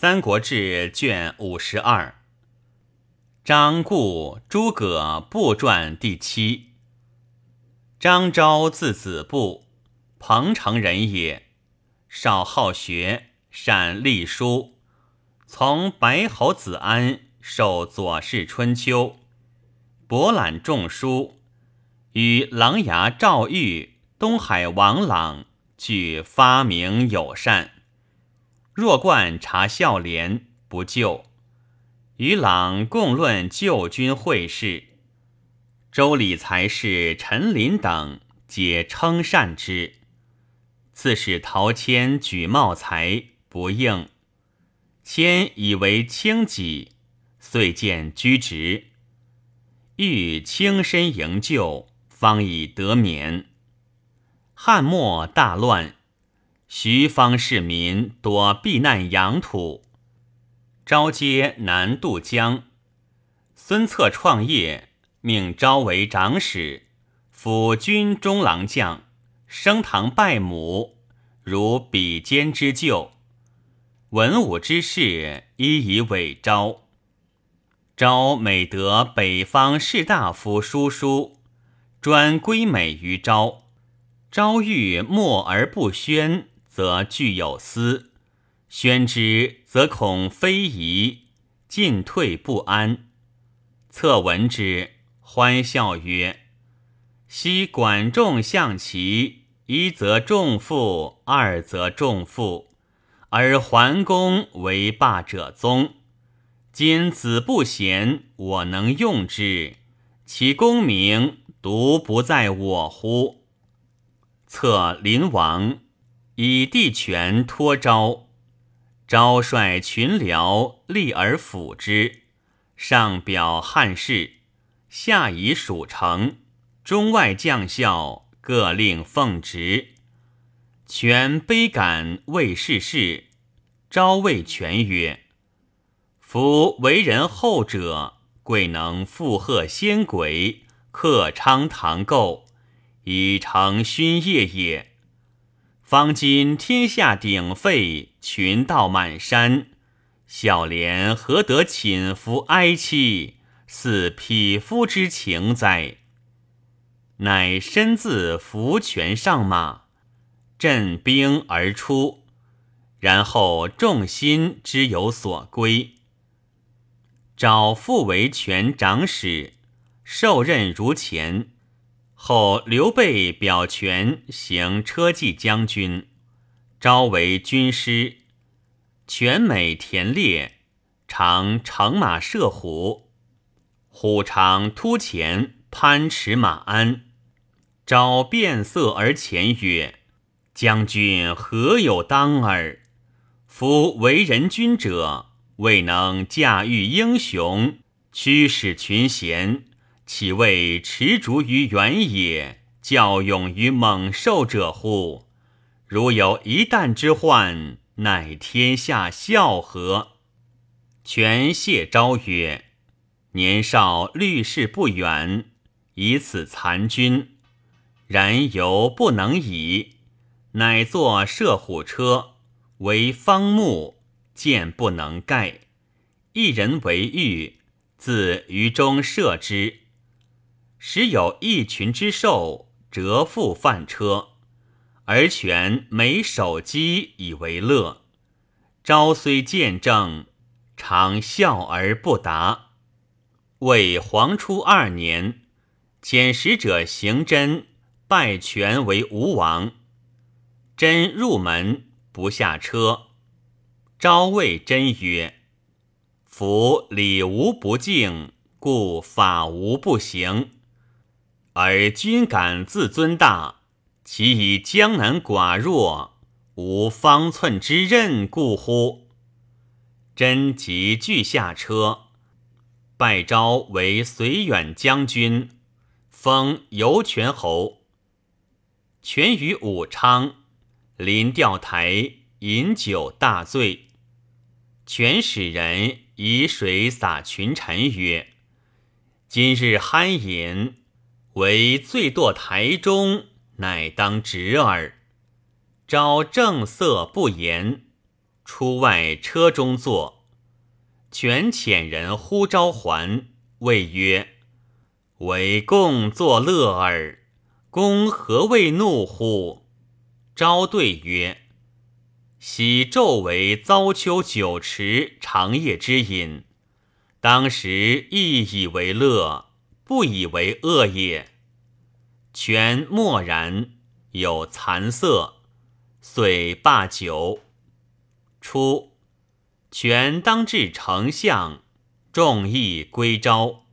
三国志》卷五十二，张固、诸葛部传第七。张昭字子布，彭城人也。少好学，善隶书，从白侯子安受《左氏春秋》，博览众书，与琅琊赵玉、东海王朗俱发明友善。若冠察孝廉，不就。与朗共论旧军会事，周礼才士陈琳等皆称善之。刺史陶谦举茂才，不应。谦以为轻己，遂见居职。欲轻身营救，方以得免。汉末大乱。徐方市民多避难养土，昭接南渡江。孙策创业，命昭为长史，辅军中郎将，升堂拜母，如比肩之旧。文武之士一以委昭。昭每得北方士大夫书书，专归美于昭。昭欲默而不宣。则具有私，宣之则恐非宜，进退不安。策闻之，欢笑曰：“昔管仲象棋，一则重负，二则重负，而桓公为霸者宗。今子不贤，我能用之，其功名独不在我乎？”策临王。以地权托昭，昭率群僚立而辅之，上表汉室，下以蜀城，中外将校各令奉职。权悲感谓世事，昭谓权曰：“夫为人后者，贵能附和先鬼，克昌唐构，以成勋业也。”方今天下鼎沸，群盗满山，小廉何得寝服哀戚，似匹夫之情哉？乃身自扶权上马，振兵而出，然后众心之有所归。找父为权长史，受任如前。后刘备表权行车骑将军，招为军师。权美田猎，常乘马射虎，虎常突前攀驰马鞍。昭变色而前曰：“将军何有当耳？夫为人君者，未能驾驭英雄，驱使群贤。”岂谓持竹于原野，教勇于猛兽者乎？如有一旦之患，乃天下笑何？权谢昭曰：“年少虑事不远，以此残军。然犹不能已，乃作射虎车，为方木，箭不能盖。一人为御，自于中射之。”时有一群之兽折腹犯车，而权每手击以为乐。昭虽见证，常笑而不答。为黄初二年，遣使者行真拜权为吴王。真入门不下车，昭谓真曰：“夫礼无不敬，故法无不行。”而君敢自尊大，其以江南寡弱，无方寸之任故乎？真即俱下车，拜昭为绥远将军，封游泉侯。权于武昌，临钓台饮酒大醉，权使人以水洒群臣曰：“今日酣饮。”为醉堕台中，乃当直耳。昭正色不言，出外车中坐，权遣人呼召还，谓曰：“为共作乐耳，公何谓怒乎？”昭对曰：“昔纣为遭丘酒池，长夜之饮，当时亦以为乐，不以为恶也。”权默然，有惭色，遂罢酒。初，权当至丞相，众议归昭。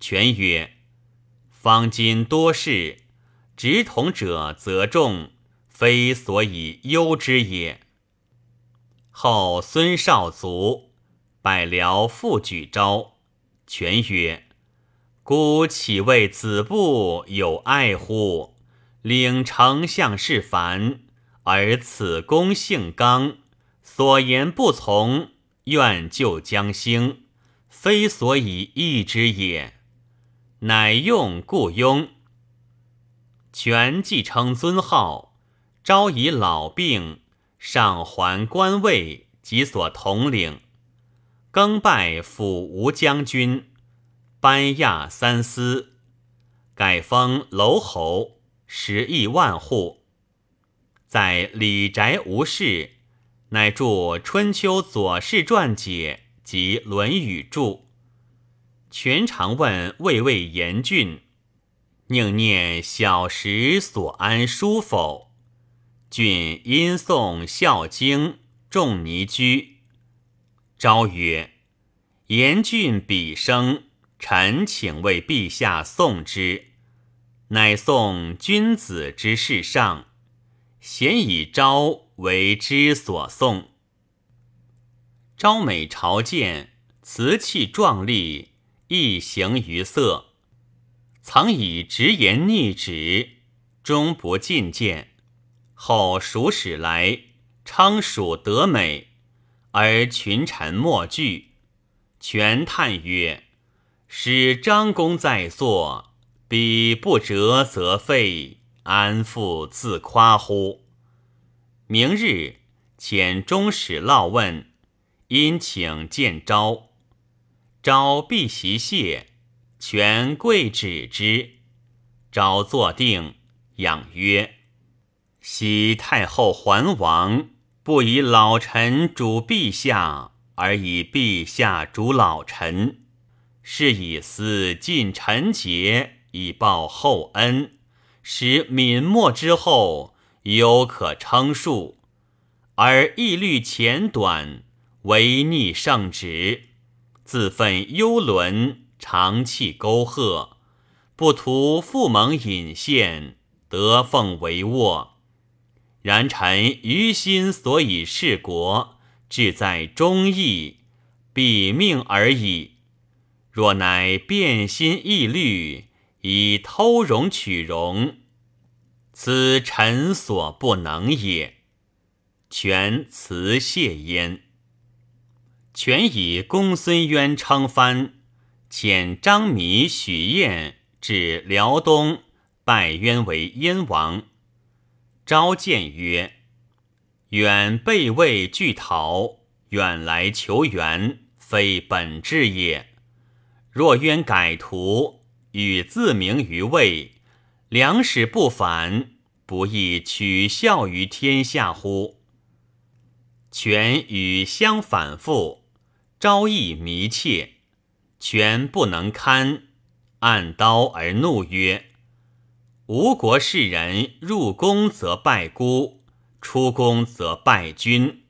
权曰：“方今多事，执统者则众，非所以忧之也。”后孙少卒，百僚复举昭。权曰：“孤岂为子部有爱乎？领丞相事烦，而此公性刚。”所言不从，愿救将兴，非所以易之也。乃用故庸。权继承尊号，昭以老病，上还官位及所统领，更拜辅吴将军，班亚三司，改封楼侯，十亿万户，在李宅无事。乃著《春秋左氏传解》及《论语注》。全常问魏魏严峻，宁念小时所安书否？俊因诵《孝经》，仲尼居。昭曰：“严峻彼生，臣请为陛下送之。”乃送君子之事上，咸以昭。为之所送。昭美朝见，辞气壮丽，一形于色。曾以直言逆旨，终不进谏。后蜀使来，称蜀德美，而群臣莫惧。权叹曰：“使张公在座，彼不折则废，安复自夸乎？”明日，遣中使劳问，因请见昭。昭必席谢，权跪止之。昭坐定，仰曰：“昔太后还王，不以老臣主陛下，而以陛下主老臣，是以思尽臣节，以报厚恩，使泯没之后。”犹可称述，而义虑浅短，违逆圣旨，自愤幽沦，长气沟壑，不图复蒙引献，得奉为沃。然臣于心所以事国，志在忠义，彼命而已。若乃变心易虑，以偷容取容。此臣所不能也。权辞谢焉。权以公孙渊称藩，遣张弥、许燕至辽东，拜渊为燕王。召见曰：“远备位拒逃，远来求援，非本志也。若冤改图，与自明于魏，良使不反。”不亦取笑于天下乎？权与相反复，朝议弥切，权不能堪，按刀而怒曰：“吴国士人入宫则拜孤，出宫则拜君。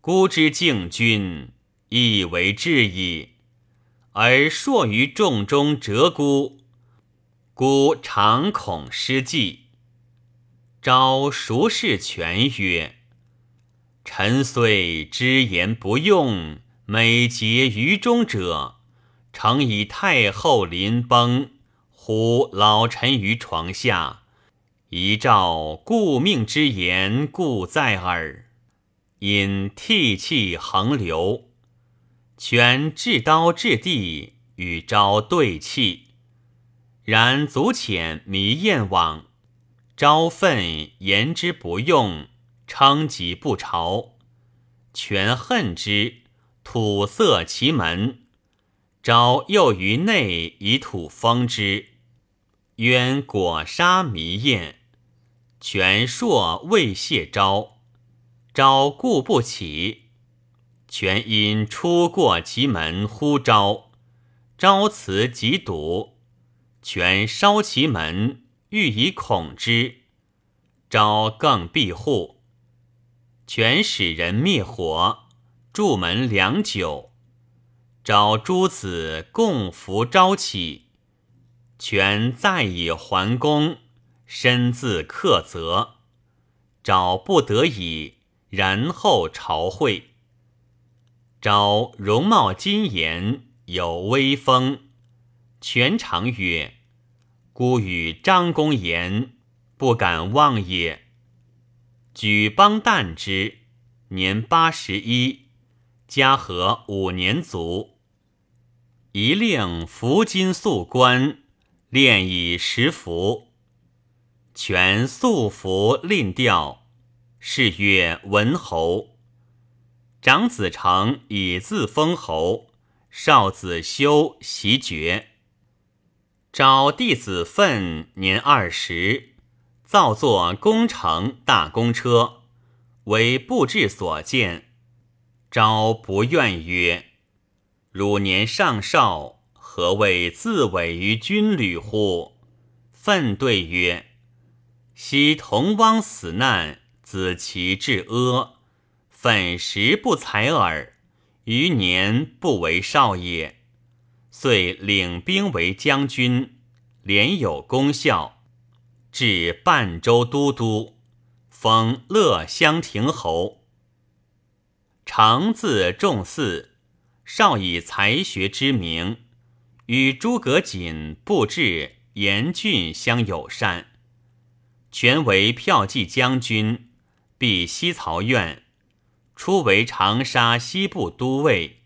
孤之敬君，亦为至矣。而硕于众中折孤，孤常恐失计。”昭孰是权曰：“臣虽知言不用，美结于中者，诚以太后临崩，呼老臣于床下，遗诏顾命之言，故在耳。因涕泣横流，权至刀至地，与昭对泣。然足遣迷燕往。”昭愤言之不用，称疾不朝。权恨之，土塞其门。昭又于内以土封之，渊果杀迷燕。权硕未谢昭，昭顾不起。全因出过其门呼昭，昭辞即堵。全烧其门，欲以恐之。昭更闭户。全使人灭火，筑门良久。昭诸子共扶昭起，全再以还宫。身自克责，昭不得已，然后朝会。昭容貌金颜，有威风。权常曰：“孤与张公言，不敢忘也。”举邦旦之，年八十一，嘉禾五年卒。一令服金素冠，练以十服。权素服令调，是曰文侯。长子成以自封侯，少子修袭爵。昭弟子奋年二十，造作工程大公车，为布置所见。昭不愿曰：“汝年尚少，何谓自委于军旅乎？”奋对曰。昔同汪死难，子其至阿，粉时不才耳。余年不为少也，遂领兵为将军，连有功效，至半州都督，封乐乡亭侯。常字仲嗣，少以才学之名，与诸葛瑾、布置严峻相友善。权为骠骑将军，避西曹院，初为长沙西部都尉，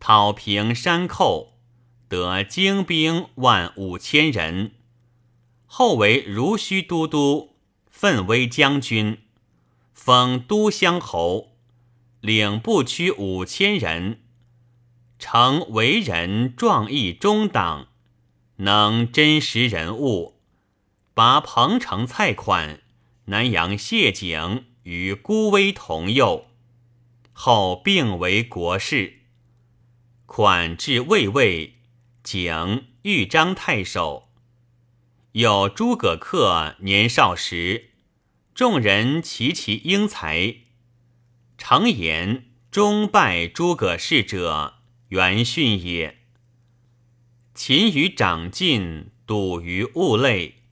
讨平山寇，得精兵万五千人。后为如须都督，奋威将军，封都乡侯，领步驱五千人。成为人壮义中党，能真实人物。拔彭城蔡款、南阳谢景与孤威同幼，后并为国士。款至魏尉，景豫章太守。有诸葛恪年少时，众人齐其英才。常言终拜诸葛氏者，元训也。勤于长进，笃于物类。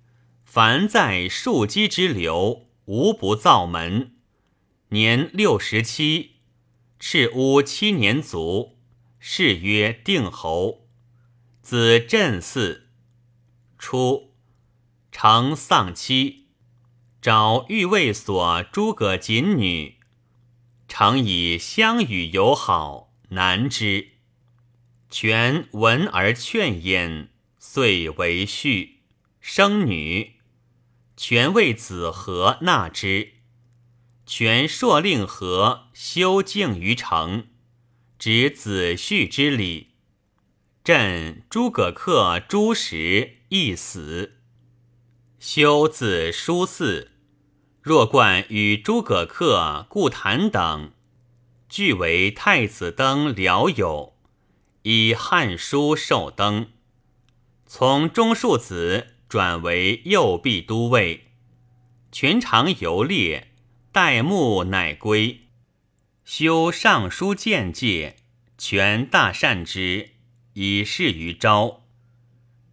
凡在庶几之流，无不造门。年六十七，赤乌七年卒，谥曰定侯。子镇嗣。初，成丧妻，找欲卫所诸葛瑾女，常以相与友好，难之。权闻而劝焉，遂为婿，生女。权为子和纳之，权朔令和修敬于城，执子婿之礼。朕诸葛恪诸时亦死。修字叔嗣，若冠与诸葛恪、顾谭等，俱为太子登僚友，以《汉书》授登，从中庶子。转为右弼都尉，全常游猎，待木乃归。修尚书见戒，权大善之，以示于昭。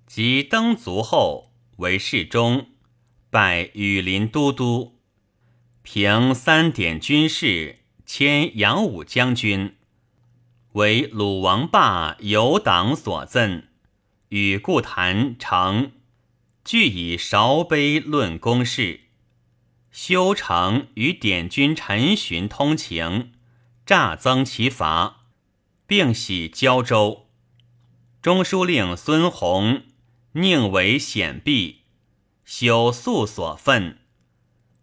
即登卒后，为侍中，拜羽林都督，平三点军事，迁扬武将军，为鲁王霸有党所赠，与故谈成。俱以韶碑论公事，修成与典军陈寻通情，诈增其罚，并徙胶州。中书令孙弘宁为显避，修素所愤，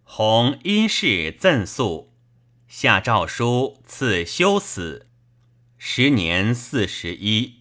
弘因事赠素，下诏书赐修死，时年四十一。